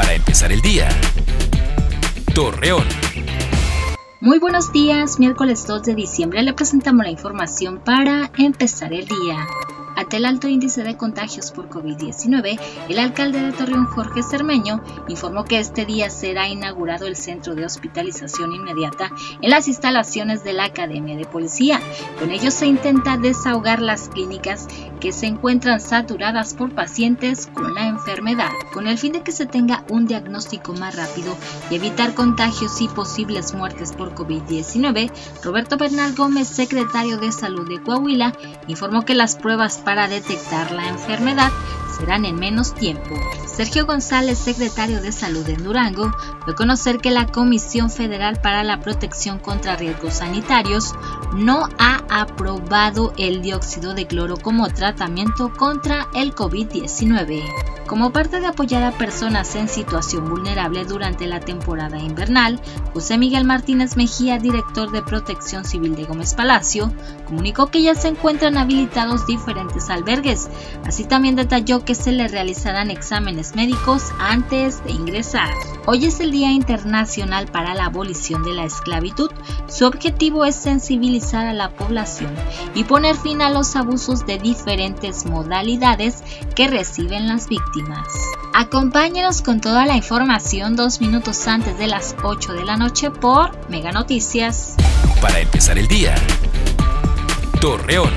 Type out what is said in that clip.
Para empezar el día. Torreón. Muy buenos días, miércoles 2 de diciembre le presentamos la información para empezar el día. Ante el alto índice de contagios por COVID-19, el alcalde de Torreón, Jorge Cermeño, informó que este día será inaugurado el centro de hospitalización inmediata en las instalaciones de la Academia de Policía. Con ello se intenta desahogar las clínicas que se encuentran saturadas por pacientes con la enfermedad, con el fin de que se tenga un diagnóstico más rápido y evitar contagios y posibles muertes por COVID-19. Roberto Bernal Gómez, secretario de Salud de Coahuila, informó que las pruebas para detectar la enfermedad serán en menos tiempo. Sergio González, secretario de Salud en Durango, dio a conocer que la Comisión Federal para la Protección contra Riesgos Sanitarios no ha aprobado el dióxido de cloro como tratamiento contra el COVID-19. Como parte de apoyar a personas en situación vulnerable durante la temporada invernal, José Miguel Martínez Mejía, director de Protección Civil de Gómez Palacio, comunicó que ya se encuentran habilitados diferentes albergues. Así también detalló que se le realizarán exámenes médicos antes de ingresar. Hoy es el Día Internacional para la Abolición de la Esclavitud. Su objetivo es sensibilizar a la población y poner fin a los abusos de diferentes modalidades que reciben las víctimas. Acompáñenos con toda la información dos minutos antes de las 8 de la noche por Mega Noticias. Para empezar el día. Torreón.